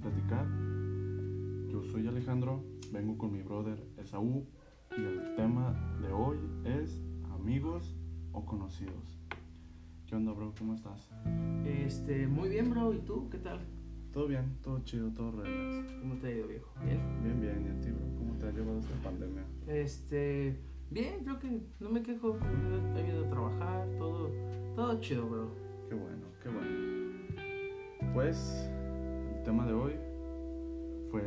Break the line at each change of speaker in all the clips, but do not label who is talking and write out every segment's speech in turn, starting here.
Platicar. Yo soy Alejandro, vengo con mi brother Esaú y el tema de hoy es amigos o conocidos. ¿Qué onda, bro? ¿Cómo estás?
Este, muy bien, bro. ¿Y tú? ¿Qué tal?
Todo bien, todo chido, todo relax.
¿Cómo te ha ido, viejo? ¿Bien?
Bien, bien. ¿Y a ti, bro? ¿Cómo te ha llevado esta pandemia?
Este, bien, creo que no me quejo. He ido a trabajar, todo, todo chido, bro.
Qué bueno, qué bueno. Pues, tema de hoy fue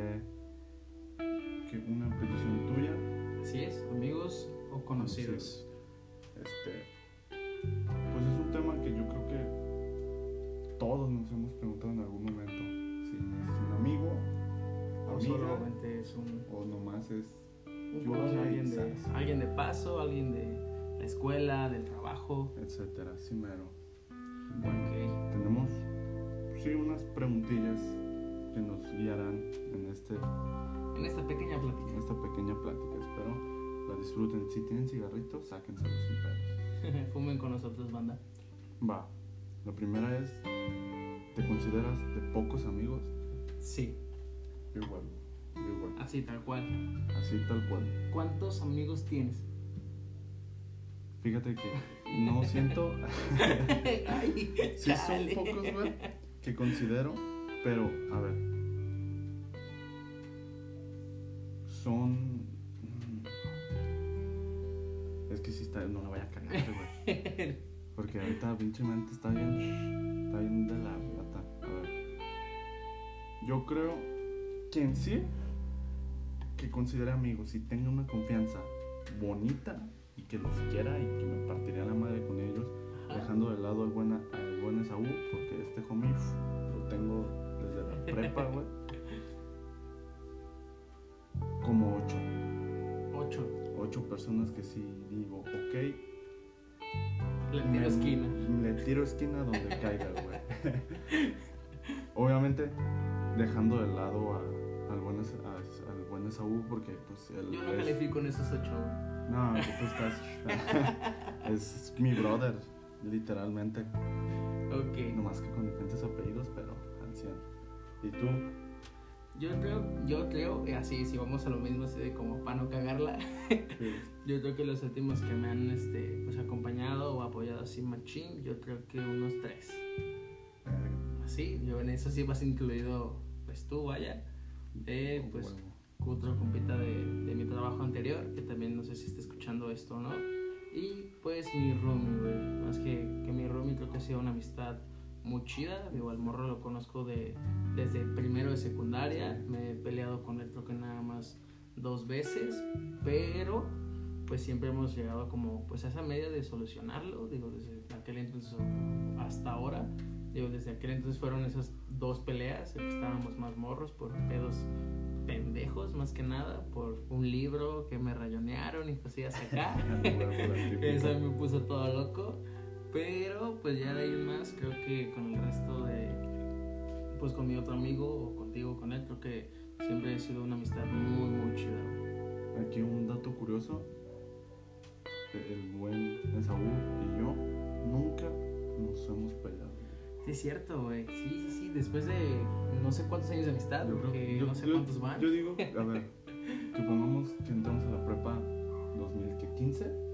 que una petición tuya
Así es, amigos o conocidos.
Este, pues es un tema que yo creo que todos nos hemos preguntado en algún momento. Si es un amigo,
O
amiga,
solamente es un,
o nomás es
un
Yo
alguien de, alguien de paso, alguien de la escuela, del trabajo.
etcétera, sí mero. Bueno, tenemos sí unas preguntillas que nos guiarán en este
En esta pequeña
en
plática.
esta pequeña plática. Espero la disfruten. Si tienen cigarritos, sáquenselos sin pedos.
Fumen con nosotros, banda.
Va. La primera es, ¿te consideras de pocos amigos?
Sí,
igual. Igual.
así tal cual.
Así tal cual.
¿Cuántos amigos tienes?
Fíjate que no siento.
Ay,
sí son pocos, güey, que considero, pero a ver. Son. mm, Es que si está. No la voy a cagar, güey. Porque ahorita pinche mente está bien. Está bien de la gata. A ver. Yo creo que en sí. Que considere amigos y tenga una confianza bonita y que los quiera y que me partiría la madre con ellos.
Ajá.
Dejando de lado al buen, al buen Esaú, porque este homie prepa, güey. Como ocho.
Ocho.
Ocho personas que sí digo, ok.
Le
me-
tiro esquina.
Le tiro esquina donde caiga, güey. Obviamente, dejando de lado a- al, buen, a- al buen Esaú, porque pues él
Yo no
es-
califico en esos ocho. güey.
No, tú estás. es mi brother, literalmente.
Ok.
No más que con diferentes apellidos, pero 100. ¿Y tú?
Yo creo, yo creo, eh, así, si vamos a lo mismo, así de como para no cagarla, yo creo que los últimos que me han este, pues, acompañado o apoyado así machín, yo creo que unos tres. Así, yo en eso sí vas incluido, pues tú, vaya. Eh, pues
Huevo.
otro compita de, de mi trabajo anterior, que también no sé si está escuchando esto o no. Y pues mi roomie, güey. Más que, que mi roomie creo que ha sido una amistad muy chida. Digo, al morro lo conozco de, desde primero de secundaria. Me he peleado con él creo que nada más dos veces. Pero pues siempre hemos llegado como pues a esa media de solucionarlo. Digo, desde aquel entonces hasta ahora. Digo, desde aquel entonces fueron esas dos peleas, en que estábamos más morros por pedos pendejos más que nada, por un libro que me rayonearon y cosillas acá. Eso me puso todo loco. Pero pues ya de ahí más, creo que con el resto de, pues con mi otro amigo o contigo, con él, creo que siempre ha sido una amistad muy, muy chida.
Aquí un dato curioso. El buen Esaú y yo nunca nos hemos peleado.
Sí, es cierto, güey. Sí, sí, sí. Después de no sé cuántos años de amistad,
Yo creo-
porque
yo-
no sé
yo-
cuántos van.
Yo digo, a ver, supongamos que entramos a la prepa 2015.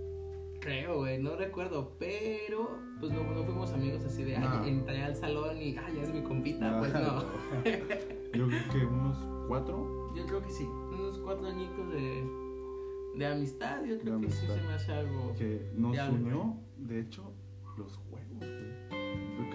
Creo, güey, no recuerdo, pero pues no, no fuimos amigos así de,
No.
ay, entré al salón y, ay, es mi compita, pues no.
Yo creo que unos cuatro.
Yo creo que sí, unos cuatro añitos de, de amistad, yo creo
De
que sí se me hace algo.
que nos unió, de hecho, los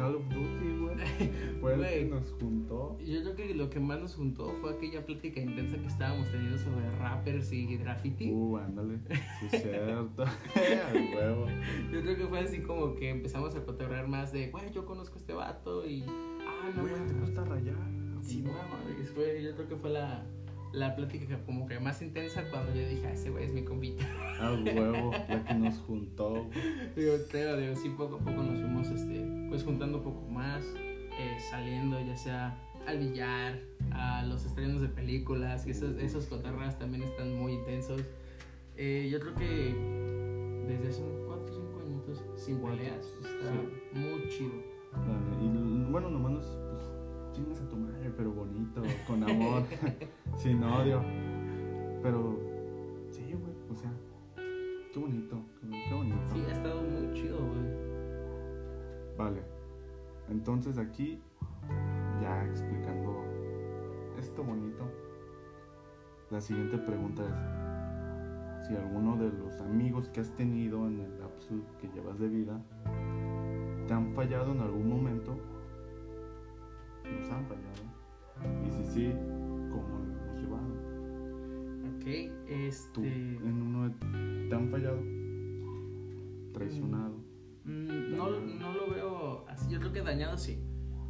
Call of Duty, güey. Fue el que nos juntó.
Yo creo que lo que más nos juntó fue aquella plática intensa que estábamos teniendo sobre rappers y graffiti.
Uh, ándale. Sí, es cierto. Al huevo.
Yo creo que fue así como que empezamos a cotorrear más de, güey, yo conozco a este vato y, ah, no,
Güey, ¿te
mames".
gusta rayar?
Sí, no, mames, fue, yo creo que fue la, la plática como que más intensa cuando yo dije, ah, ese güey es mi compita.
Al huevo, la que nos juntó.
Digo, creo, digo, sí, poco a poco nos fuimos, este, pues juntando un poco más, eh, saliendo ya sea al billar, a los estrenos de películas, que esos, esos cotorras también están muy intensos. Eh, yo creo que desde hace unos 4 o 5 añitos sin peleas está
sí.
muy chido.
Y bueno, nomás nos, chingas a tu madre, pero bonito, con amor, sin odio. Pero, sí, güey, o sea, qué bonito, qué bonito.
Sí, ha estado muy chido, güey.
Vale, entonces aquí, ya explicando esto bonito, la siguiente pregunta es, si alguno de los amigos que has tenido en el lapso que llevas de vida, te han fallado en algún momento, nos han fallado, y si sí, ¿cómo lo hemos llevado?
Ok,
Tú,
este.
en uno de- te han fallado, traicionado.
mm, No, no lo veo así. Yo creo que dañado sí.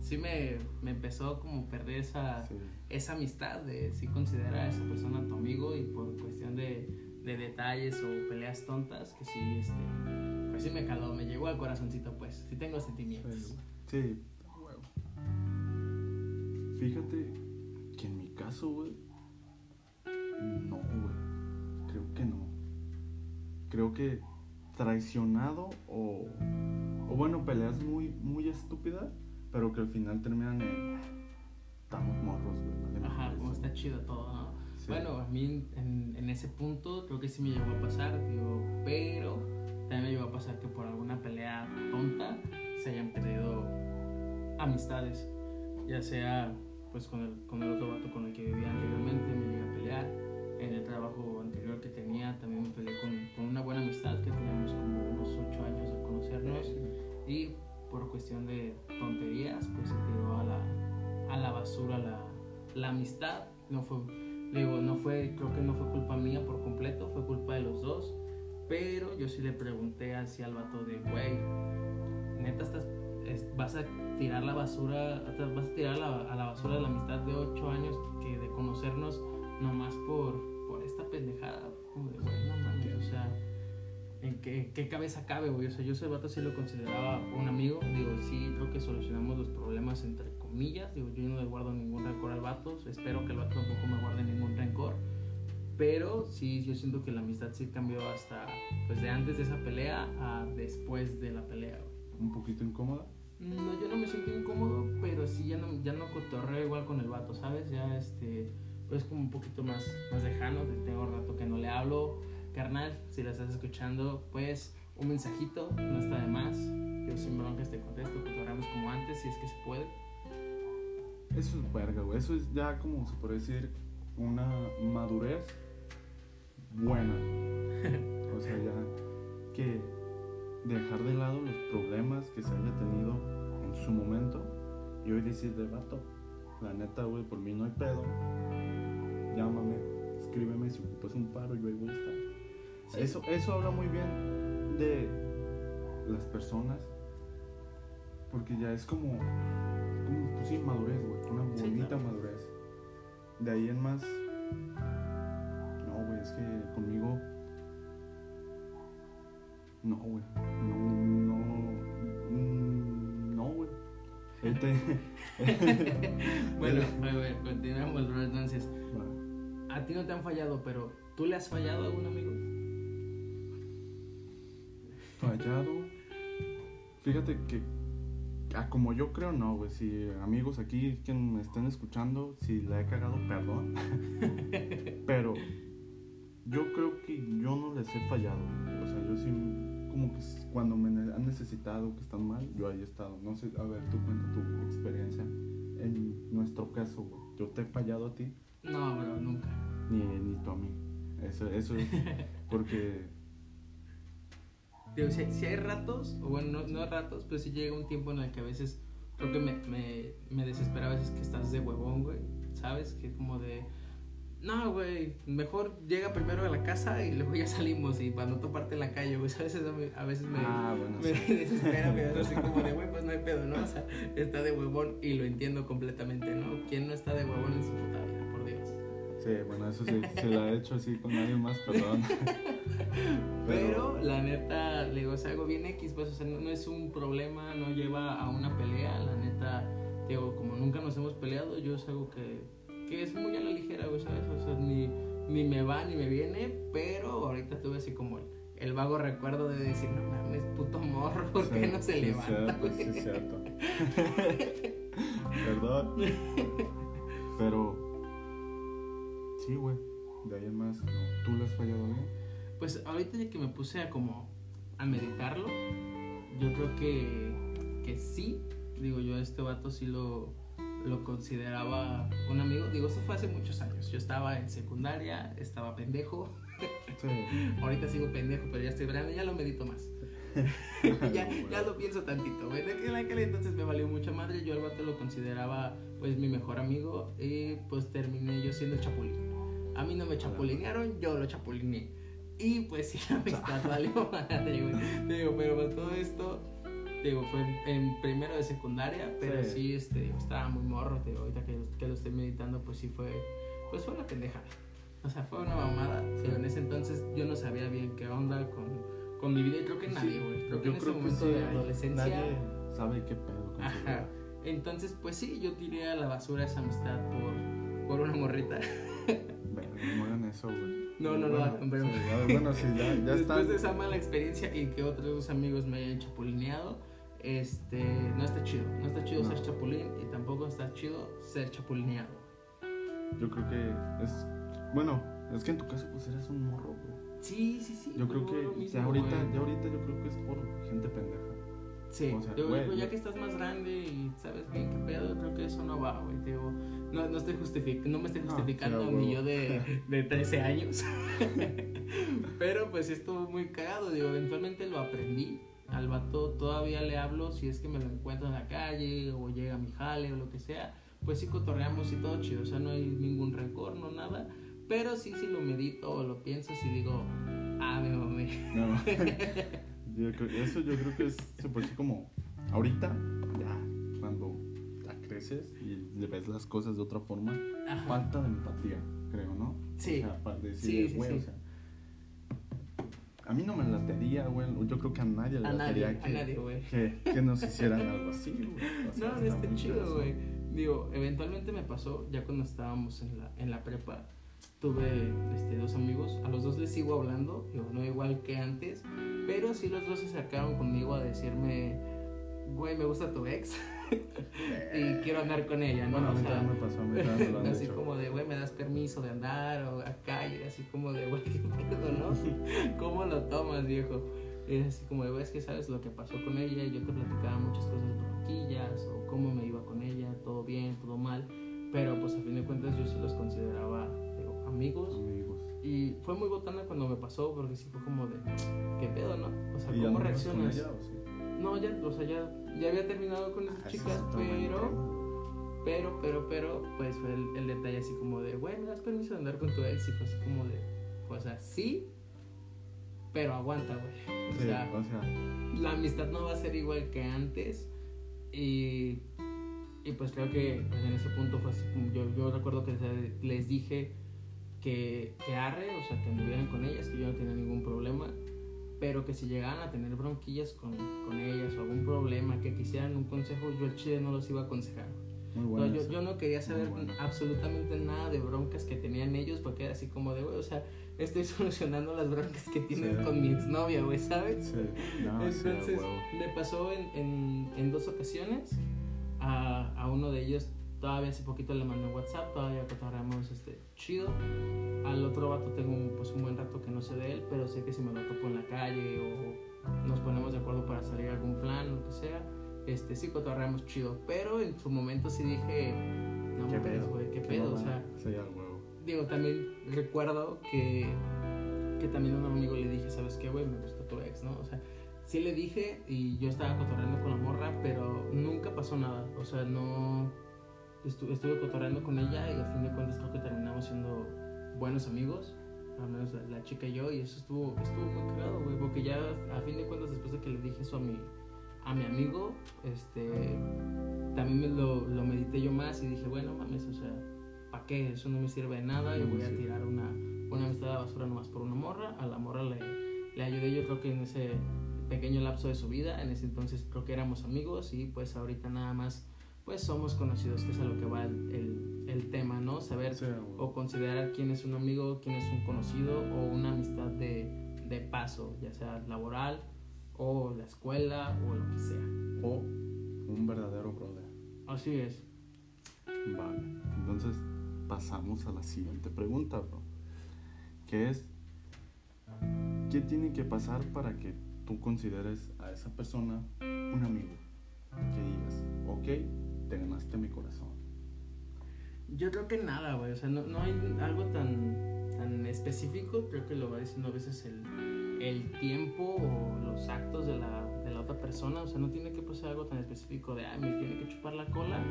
Sí me, me empezó como perder esa,
Sí.
esa amistad de si considera a esa persona tu amigo y por cuestión de, de detalles o peleas tontas que sí, este, pues sí me caló, me llegó al corazoncito pues, sí tengo sentimientos.
Sí. Fíjate que en mi caso, güey, no, güey. Creo que no. Creo que traicionado o, o bueno, peleas muy, muy estúpidas, pero que al final terminan en. Estamos morros, güey. vale
Ajá,
madres".
como está chido todo, ¿no?
Sí.
Bueno, a mí en, en ese punto creo que sí me llegó a pasar, digo, pero también me llegó a pasar que por alguna pelea tonta se hayan perdido amistades, ya sea pues con el, con el otro vato con el que vivía anteriormente, me llegué a pelear, en el trabajo anterior que tenía también me peleé con, con una buena amistad que teníamos como unos 8 años de conocernos. Y por cuestión de tonterías pues se tiró a la, a la basura la, la amistad. No fue digo no fue creo que no fue culpa mía por completo fue culpa de los dos. Pero yo sí le pregunté así al vato de güey neta estás es- vas a tirar la basura vas a tirar la- a la basura la amistad de 8 años que de conocernos nomás por por esta pendejada como de güey no mames o sea en qué, qué cabeza cabe, güey. O sea, yo ese vato sí lo consideraba un amigo. Digo, sí, creo que solucionamos los problemas entre comillas. Digo, yo no le guardo ningún rencor al vato. Espero que el vato tampoco me guarde ningún rencor. Pero sí, yo siento que la amistad sí cambió hasta, pues, de antes de esa pelea a después de la pelea, güey.
Un poquito incómoda.
No, yo no me siento incómodo, pero sí ya no, ya no cotorreo igual con el vato, ¿sabes? Ya este, pues como un poquito más, más lejano, te- tengo rato que no le hablo. Carnal, si la estás escuchando, pues un mensajito, no está de más. Yo sin broncas te contesto, cotorreamos como antes, si es que se puede.
Eso es verga, güey. Eso es ya como se puede decir una madurez buena. o sea, ya que dejar de lado los problemas que se haya tenido en su momento y hoy decir de vato, la neta, güey, por mí no hay pedo. Llámame, escríbeme si ocupas un paro, yo ahí voy a estar.
Sí.
Eso, eso habla muy bien de las personas. Porque ya es como, como pues sí, madurez, güey. Una
Sí,
bonita
claro.
madurez. De ahí en más. No, güey, es que conmigo. No, güey. No, no. mm, No, güey. Él te-
Bueno, a ver, continuamos, bro. Entonces, a ti no te han fallado, pero ¿tú le has fallado a algún amigo?
Fallado. Fíjate que. ah, como yo creo, no, güey. Si amigos aquí que me estén escuchando, si la he cagado, perdón. Pero yo creo que yo no les he fallado. O sea, yo sí, como que cuando me han necesitado, que están mal, yo ahí he estado. No sé, a ver, tú cuenta tu experiencia. En nuestro caso, güey. ¿Yo te he fallado a ti?
No, bro, nunca.
Ni, ni tú a mí. Eso, eso es porque.
Digo, si, si hay ratos, o bueno, no, no ratos, pero sí llega un tiempo en el que a veces creo que me, me, me desespera a veces que estás de huevón, güey, ¿sabes? Que como de, no, güey, mejor llega primero a la casa y luego ya salimos y para no toparte en la calle, güey. Eso me- a veces me,
Ah, bueno,
me
sí.
desespera, me así como de, güey, pues no hay pedo, ¿no? O sea, está de huevón y lo entiendo completamente, ¿no? ¿Quién no está de huevón en su puta vida, por Dios?
Sí, bueno, eso sí, se la he hecho así con alguien más, perdón.
Pero la neta, le digo, es algo bien X, pues, o sea, no, no es un problema, no lleva a una pelea, la neta, digo, como nunca nos hemos peleado, yo es algo que, es muy a la ligera, güey, ¿sabes? O sea, ni, ni me va ni me viene, pero ahorita tuve así como el, el vago recuerdo de decir, no mames, puto morro, ¿por qué
Sí,
no se
sí,
levanta,
cierto, sí, cierto. Perdón. Pero. Sí, güey. De ahí en más, no. ¿Tú le has fallado bien?
Pues ahorita ya que me puse a como a meditarlo, yo creo que, que sí. Digo, yo a este vato sí lo, lo consideraba un amigo. Digo, eso fue hace muchos años. Yo estaba en secundaria, estaba pendejo.
Sí.
Ahorita sigo pendejo, pero ya estoy grande, ya lo medito más. ya, ya lo pienso tantito, en aquel entonces me valió mucha madre. Yo al vato lo consideraba, pues, mi mejor amigo. Y pues terminé yo siendo el chapulín. A mí no me chapulinearon, yo lo chapulineé. Y pues sí, la amistad valió madre, güey. Digo, pero pues, todo esto, digo, fue en, en primero de secundaria. Pero sí,
Sí.
este, digo, estaba muy morro. Digo, ahorita que, que lo estoy meditando, pues sí fue, pues fue una pendejada. O sea, fue una mamada. Pero en ese entonces yo no sabía bien qué onda con, con mi vida. Y creo que nadie, güey. Creo que en ese momento
sí,
de adolescencia.
Nadie sabe qué pedo con
Ajá. Entonces, pues sí, yo tiré a la basura esa amistad por, por una morrita.
Verga, No hagan eso, güey.
No, no lo
Bueno,
hagan, pero-
sí, ya- bueno, sí, ya, ya está.
Después de esa mala experiencia y que otros dos amigos me hayan chapulineado, este, no está chido. No está chido
No.
ser chapulín y tampoco está chido ser chapulineado.
Yo creo que es. Bueno, es que en tu caso, pues eres un morro, güey.
Sí, sí, sí.
Yo creo que
mismo,
ya ahorita,
güey.
ya ahorita yo creo que es por gente pendeja.
Sí,
o sea,
yo
güey,
digo, ya que estás más grande y sabes bien qué pedo, creo que eso no va, güey. te Digo, no, no, estoy justific no me estoy
No,
justificando
a
ni yo de, de 13 años. Pero pues sí estuvo muy cagado, digo, eventualmente lo aprendí. Al vato todavía le hablo si es que me lo encuentro en la calle o llega a mi jale o lo que sea. Pues sí cotorreamos y todo chido, o sea, no hay ningún rencor, no nada. Pero sí, sí lo medito o lo pienso, si digo, ah, me mamé.
No. yo creo, eso yo creo que es se puede decir como ahorita, ya, cuando ya creces y le ves las cosas de otra forma,
Ajá.
falta de empatía, creo, ¿no?
Sí.
O sea, para
Sí,
decir,
sí, sí.
o sea. A mí no me latería, güey. Yo creo que a nadie le
A nadie,
latería
a
que,
nadie, güey.
que, que nos hicieran algo así, güey. O sea,
No, no está chido, güey. Digo, eventualmente me pasó, ya cuando estábamos en la, en la prepa, tuve este, dos amigos, a los dos les sigo hablando, digo, no igual que antes, pero sí los dos se acercaron conmigo a decirme, güey, me gusta tu ex y quiero andar con ella, ¿no?
Bueno, a
O sea,
me pasó, a me
así
hecho.
como de, güey, me das permiso de andar o acá, y así como de, güey, qué pedo, ¿no? ¿Cómo lo tomas, viejo? Y es así como de, güey, es que sabes lo que pasó con ella, y yo te platicaba muchas cosas bronquillas, o cómo me iba con ella, todo bien, todo mal, pero pues a fin de cuentas yo sí los consideraba, digo, amigos,
Amigos.
y fue muy botana cuando me pasó, porque sí fue como de, ¿qué pedo, no? O sea,
¿Y ya
¿cómo reaccionas?
ella, o sí?
No, ya, o sea, ya, ya había terminado con esas chicas, pero... Pero, pero, pero, pues fue el, el detalle así como de, güey, ¿me das permiso de andar con tu ex? Y fue así como de, o sea, sí, pero aguanta, güey. O
Sí,
sea,
o sea,
la amistad no va a ser igual que antes. Y, y pues creo que pues, en ese punto fue así como, yo, yo recuerdo que les- les dije que, que arre, o sea, que anduvieran con ellas, que yo no tenía ningún problema. Pero que si llegaban a tener bronquillas con, con ellas o algún problema, que quisieran un consejo, yo al chile no los iba a aconsejar.
muy
No, yo, yo no quería saber
bueno.
absolutamente nada de broncas que tenían ellos porque era así como de, güey, o sea, estoy solucionando las broncas que tienen
Sí.
con mi exnovia, güey, ¿sabes?
Sí, no, sí,
Entonces,
huevo.
me pasó en, en, en dos ocasiones. A, a uno de ellos, todavía hace poquito le mandé un WhatsApp, todavía cotorreamos este, chido. Al otro vato tengo un, pues, un buen rato que no sé de él, pero sé que si me lo topo en la calle o nos ponemos de acuerdo para salir a algún plan, lo que sea, este, sí cotorreamos chido. Pero en su momento sí dije, no
¿Qué pedo?
güey, qué
Qué
pedo, o sea
Sí, a huevo.
digo, también recuerdo que, que también a un amigo le dije, ¿sabes qué, güey? Me gusta tu ex, ¿no? O sea, sí le dije y yo estaba cotorreando con la morra, pero nunca pasó nada. O sea, no... Estuve, estuve cotorreando con ella y a fin de cuentas creo que terminamos siendo buenos amigos. Al menos la, la chica y yo, y eso estuvo, estuvo muy cagado, güey, porque ya a fin de cuentas después de que le dije eso a mi, a mi amigo, este, también me lo, lo medité yo más y dije, bueno, mames, o sea, ¿para qué? Eso no me sirve de nada, yo voy a tirar una, una amistad a la basura nomás por una morra, a la morra le, le ayudé yo creo que en ese pequeño lapso de su vida, en ese entonces creo que éramos amigos y pues ahorita nada más pues somos conocidos, que es a lo que va el, el, tema, ¿no? Saber
Sí,
o considerar quién es un amigo, quién es un conocido o una amistad de, de paso, ya sea laboral o la escuela o lo que sea.
O un verdadero brother.
Así es.
Vale, entonces pasamos a la siguiente pregunta, bro. Que es, ¿qué tiene que pasar para que tú consideres a esa persona un amigo? Que digas, ok, te ganaste mi corazón.
Yo creo que nada, güey. O sea, no, no hay algo tan, tan específico. Creo que lo va diciendo a veces el, el tiempo o los actos de la, de la otra persona. O sea, no tiene que pasar algo tan específico de, ay, me tiene que chupar la cola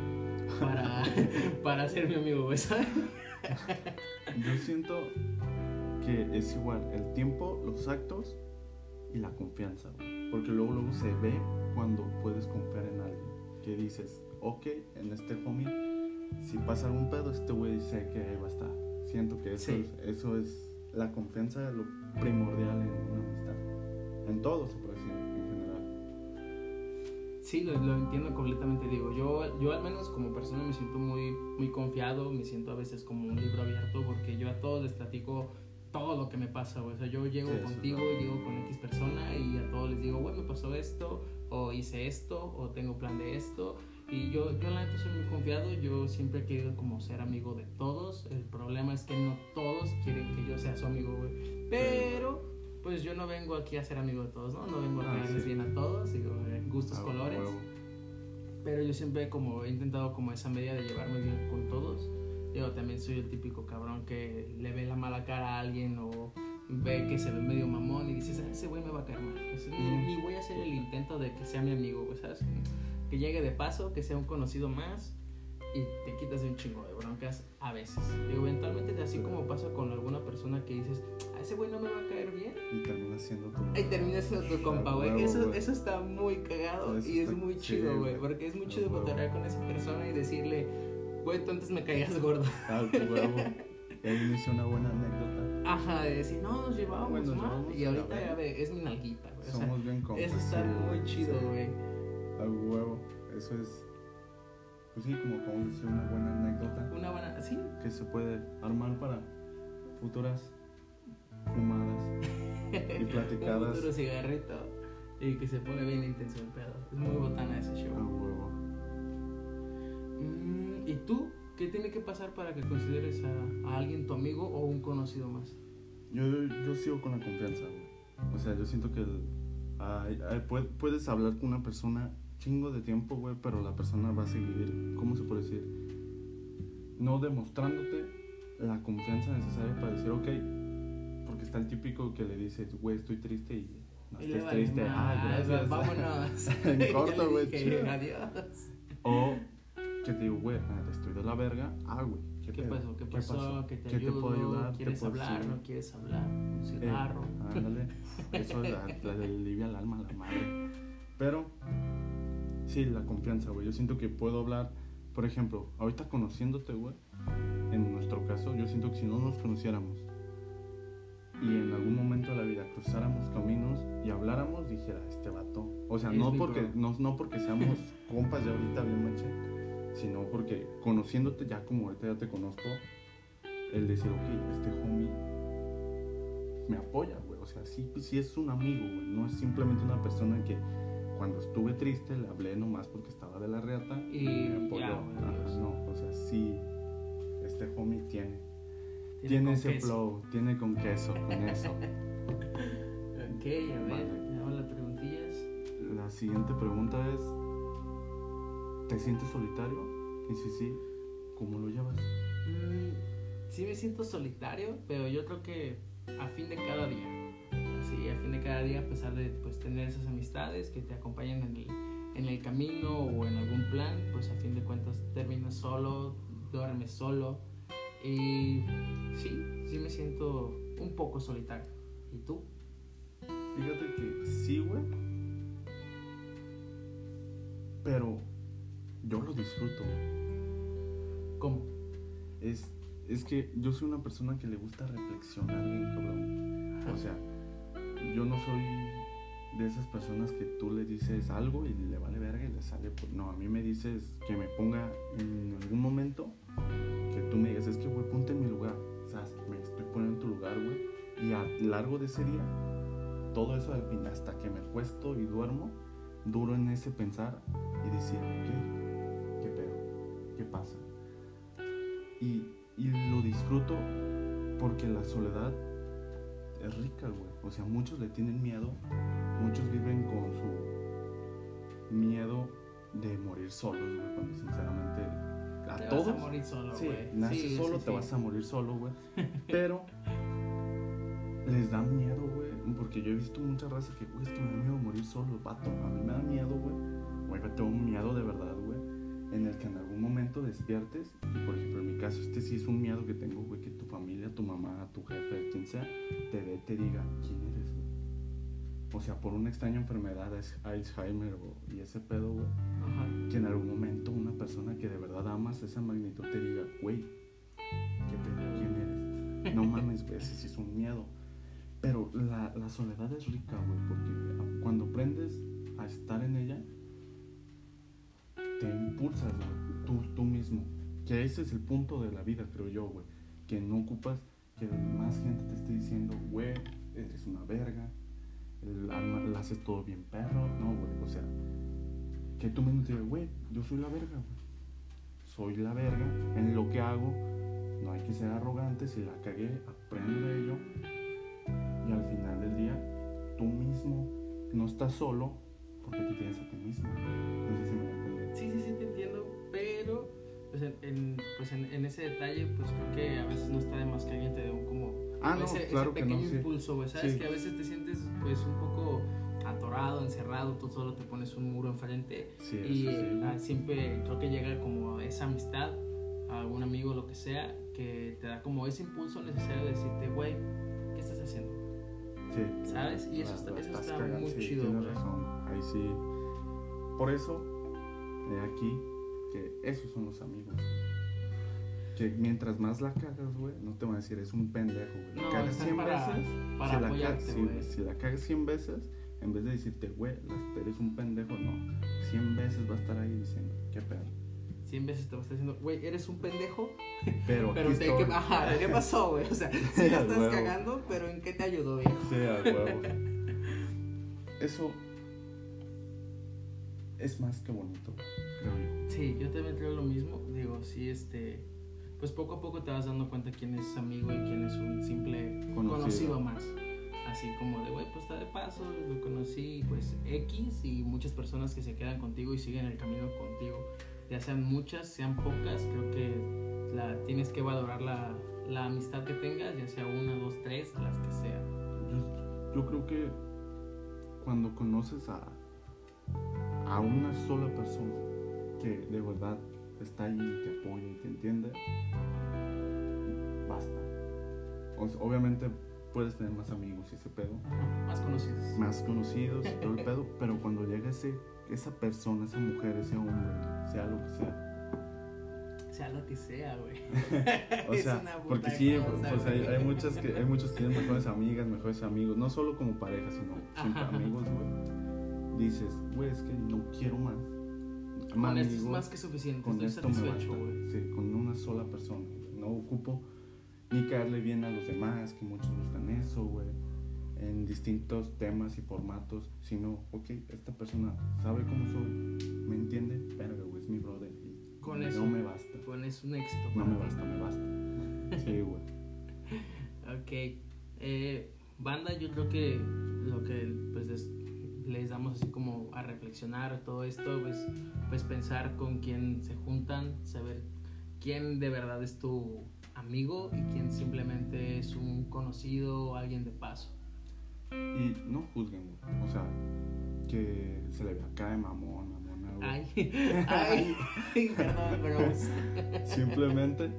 para, para ser mi amigo, güey.
Yo siento que es igual el tiempo, los actos y la confianza, güey. Porque luego, luego se ve cuando puedes confiar en alguien. Que dices, ok, en este homie si pasa algún pedo, este güey sé que ahí va a estar. Siento que eso,
Sí.
es, eso es la confianza, lo primordial en una amistad. En todo se puede decir, en general.
Sí, lo, lo entiendo completamente. Digo, yo, yo al menos como persona me siento muy, muy confiado, me siento a veces como un libro abierto porque yo a todos les platico todo lo que me pasa. O sea, yo llego
Sí,
contigo,
verdad.
llego con X persona y a todos les digo, güey, me pasó esto, o hice esto, o tengo plan de esto. Y yo, yo la neta soy muy confiado, yo siempre he querido como ser amigo de todos. El problema es que no todos quieren que yo sea su amigo, güey. Pero, pues yo no vengo aquí a ser amigo de todos, ¿no? No vengo a
Ah,
caerles
sí.
bien a todos, digo, gustos,
Ah,
colores.
huevo.
Pero yo siempre como he intentado como esa medida de llevarme bien con todos. Yo también soy el típico cabrón que le ve la mala cara a alguien o ve que se ve medio mamón y dices, "Ah, ese güey me va a caer mal. Sea, ni, ni voy a hacer el intento de que sea mi amigo, ¿sabes? Que llegue de paso, que sea un conocido más y te quitas de un chingo de broncas a veces. Y eventualmente así como pasa con alguna persona que dices, a ese güey no me va a caer bien.
Y termina siendo tu.
Y termina siendo tu compa, güey. Eso,
güey.
eso está muy cagado
Eso
y es muy
chido,
güey.
güey.
Porque es muy chido cotorrear con esa persona y decirle, güey, tú antes me caías gordo.
Ah, tu huevo. Y ahí inicia una buena anécdota.
Ajá, de decir, no, nos llevábamos
Güey, nos
mal. Y ahorita ya ve, es mi nalguita, güey. O sea,
Somos bien compas.
eso está muy
güey,
chido,
sí. A huevo. Eso es. Pues sí, como podemos decir, una buena anécdota
Una buena, sí.
que se puede armar para futuras fumadas y
Un
platicadas.
futuro cigarrito. Y que se pone bien intenso el pedo. Es muy botana ese
A
show.
huevo.
Mm, ¿Y tú? ¿Qué tiene que pasar para que consideres a, a alguien tu amigo o un conocido más?
Yo, yo sigo con la confianza, güey. O sea, yo siento que el- ay, ay, pue- puedes hablar con una persona chingo de tiempo, güey, pero la persona va a seguir, ¿cómo se puede decir? No demostrándote la confianza necesaria para decir, ok, porque está el típico que le dices, güey, estoy triste y no
Y
estés triste. Ah, gracias.
Vámonos.
En corto, güey.
Adiós.
O que te digo, güey, estoy de la verga. Ah, güey, ¿qué,
¿Qué
pedo?
pasó? ¿Qué pasó? ¿Qué te
¿Qué
ayudo?
te puedo ayudar? ¿Te
¿Quieres
puedo
hablar?
decir?
¿No quieres hablar? Un
Eh,
cigarro.
ándale. Eso alivia el alma a la madre. Pero, sí, la confianza, güey. Yo siento que puedo hablar, por ejemplo, ahorita conociéndote, güey. En nuestro caso, yo siento que si no nos conociéramos y en algún momento de la vida cruzáramos caminos y habláramos, dijera, este vato. O sea,
Es
no porque, no, no porque seamos compas de ahorita bien machín, sino porque conociéndote ya como ahorita ya te conozco, el decir, ok, este homie me apoya, güey. O sea, sí, sí es un amigo, güey. No es simplemente una persona que cuando estuve triste le hablé nomás porque estaba de la reata
Y
me apoyó.
ya,
Ajá, no, o sea, sí, este homie tiene.
Tiene
ese
queso.
flow, tiene con queso, con eso.
Ok, a ver, tenemos las preguntillas.
La siguiente pregunta es, ¿te sientes solitario? Y si sí, ¿cómo lo llevas?
Mm, sí me siento solitario, pero yo creo que a fin de cada día. Sí, a fin de cada día, a pesar de pues, tener esas amistades que te acompañan en el, en el camino o en algún plan, pues a fin de cuentas terminas solo, duermes solo. Y sí, sí me siento un poco solitario. ¿Y tú?
Fíjate que sí, güey. Pero yo lo disfruto.
¿Cómo?
Es, es que yo soy una persona que le gusta reflexionar bien, cabrón. O sea, yo no soy de esas personas que tú le dices algo y le vale verga y le sale. Por... No, a mí me dices que me ponga en algún momento que tú me digas, es que, güey, ponte en mi lugar. O sea, me estoy poniendo en tu lugar, güey. Y a lo largo de ese día, todo eso hasta que me acuesto y duermo, duro en ese pensar y decir, ok, qué pedo. pasa. Y, y lo disfruto porque la soledad es rica, güey. O sea, muchos le tienen miedo, muchos viven con su miedo de morir solos, güey, cuando sinceramente a
Te
todos
vas a morir solo,
Sí,
güey.
naces
Sí,
solo,
sí,
te vas a morir solo, güey. Pero les da miedo, güey. Porque yo he visto muchas razas que, güey, es que me da miedo morir solo, vato. A mí me da miedo, güey. Güey, tengo un miedo de verdad, güey. En el que en algún momento despiertes. Y por ejemplo, en mi caso, este sí es un miedo que tengo, güey. Que tu familia, tu mamá, tu jefe, quien sea, te ve, te diga, ¿quién eres, güey? O sea, por una extraña enfermedad, es Alzheimer y ese pedo, güey que en algún momento una persona que de verdad amas esa magnitud te diga, güey, ¿qué pedo? ¿Quién eres? No mames, güey, ese sí es un miedo. Pero la, la soledad es rica, güey, porque cuando aprendes a estar en ella, te impulsas, güey, tú, tú mismo. Que ese es el punto de la vida, creo yo, güey. Que no ocupas que más gente te esté diciendo, güey, eres una verga, la haces todo bien perro. No, güey, o sea, que tú te digas, güey, yo soy la verga, güey. Soy la verga en lo que hago. No hay que ser arrogante. Si la cagué, aprendo de ello. Y al final del día, tú mismo no estás solo porque te tienes a ti mismo. No sé si me entender.
Sí, sí, sí, te entiendo, pero pues en, en- pues en, en ese detalle, pues creo que a veces no está de más que alguien te dé un como
Ah, no,
ese,
claro
ese
que
pequeño
no, sí.
impulso, güey, ¿sabes?
Sí.
Que a veces te sientes pues un poco atorado, encerrado, tú solo te pones un muro enfrente
Sí,
y ah, siempre creo que llega como esa amistad, a un amigo, lo que sea, que te da como ese impulso necesario de decirte, güey, ¿qué estás haciendo?
Sí.
¿Sabes? Y eso
La-
está-
la
eso está muy chido, güey.
razón. Ahí sí. Por eso, he aquí que esos son los amigos. Que mientras más la cagas, güey, no te van a decir, es un pendejo, güey. La
No,
cagas
están
100
para-
veces.
para
si, la
apoyarte,
cagas, sí,
güey.
si la cagas 100 veces, en vez de decirte, güey, eres un pendejo, no. 100 veces va a estar ahí diciendo, qué pedo.
100 veces te va a estar diciendo, güey, eres un pendejo,
Pero,
te. ¿qué, ajá, ¿qué pasó, güey? O sea, sí la estás
huevo.
cagando, pero ¿en qué te ayudó, viejo?
Sí, a huevo. Eso es más que bonito, creo yo.
Sí, yo también creo lo mismo. Digo, sí, este. Pues poco a poco te vas dando cuenta quién es amigo y quién es un simple
Conocido.
conocido, más. Así como de, güey, pues está de paso, lo conocí, pues X y muchas personas que se quedan contigo y siguen el camino contigo. Ya sean muchas, sean pocas, creo que la, tienes que valorar la, la amistad que tengas, ya sea una, dos, tres, las que sean.
Yo, yo creo que cuando conoces a, a una sola persona que de verdad está ahí, te apoya y te entiende, basta. O sea, obviamente puedes tener más amigos y ese pedo,
Ajá, más conocidos.
más conocidos y todo el pedo, pero cuando llega ese, esa persona, esa mujer, ese hombre, sea lo que sea,
Sea lo que sea, güey.
O
Es
sea, porque sí,
cosa,
pues hay, hay muchas que hay muchos que tienen mejores amigas, mejores amigos, no solo como pareja, sino siempre amigos, güey. Dices, güey, es que no quiero más.
Con
Más
esto es más que suficiente,
con
estoy
esto me
satisfecho,
basta.
güey.
Sí, con una sola persona. No ocupo ni caerle bien a los demás, que muchos buscan eso, güey. En distintos temas y formatos, sino, ok, esta persona sabe cómo soy, me entiende, verga, güey, es mi brother. Y
Con
no
eso.
me basta.
Con es un éxito.
No me basta, me basta. Sí, güey.
Ok. Eh, banda, yo creo que lo que pues les, les damos así como a reflexionar todo esto, pues, pues pensar con quién se juntan, saber quién de verdad es tu amigo y quién simplemente es un conocido o alguien de paso.
Y no juzguen. O sea, que se le de mamón, mamona.
Ay, ay, perdón, bros.
Simplemente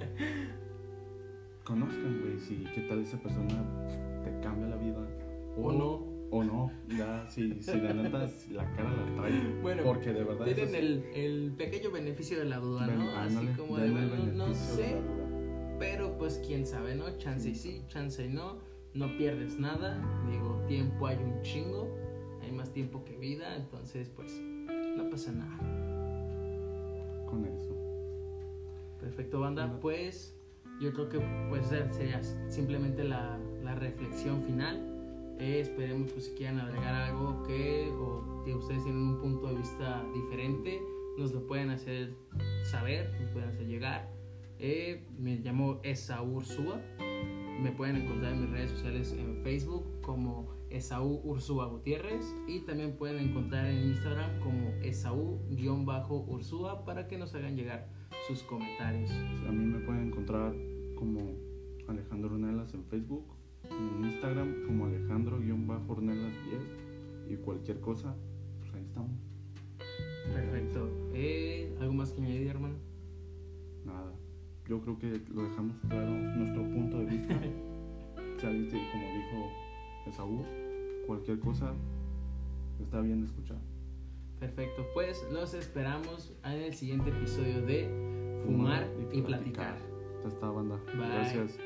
conozcan, güey, si qué tal esa persona te cambia la vida.
O no.
O no, ya, si, si la neta la cara la trae.
Bueno,
porque de verdad.
Tienen
sí-
el, el pequeño beneficio de la duda, ¿no? Así
ándale,
como de, no
de
sé, pero pues quién sabe, ¿no? Chance y sí, chance y no, no pierdes nada, digo, tiempo hay un chingo, hay más tiempo que vida, entonces pues no pasa nada.
Con eso.
Perfecto, banda,
Anda.
pues yo creo que pues sería simplemente la, la reflexión final. Eh, esperemos pues si quieran agregar algo que o que ustedes tienen un punto de vista diferente, nos lo pueden hacer saber, nos pueden hacer llegar. Eh, me llamo Esaú Ursúa. Me pueden encontrar en mis redes sociales en Facebook como Esaú Ursúa Gutiérrez y también pueden encontrar en Instagram como Esaú-Ursúa para que nos hagan llegar sus comentarios.
A mí me pueden encontrar como Alejandro Ornelas en Facebook en Instagram como Alejandro-Ornelas10 y cualquier cosa, pues ahí estamos.
Perfecto. Eh, ¿Algo más que añadir, hermano?
Nada. Yo creo que lo dejamos claro, nuestro punto de vista. si alguien, te- como dijo Esaú, cualquier cosa está bien escuchar.
Perfecto, pues los esperamos en el siguiente episodio de Fumar y Platicar.
Ya está, banda.
Bye.
Gracias.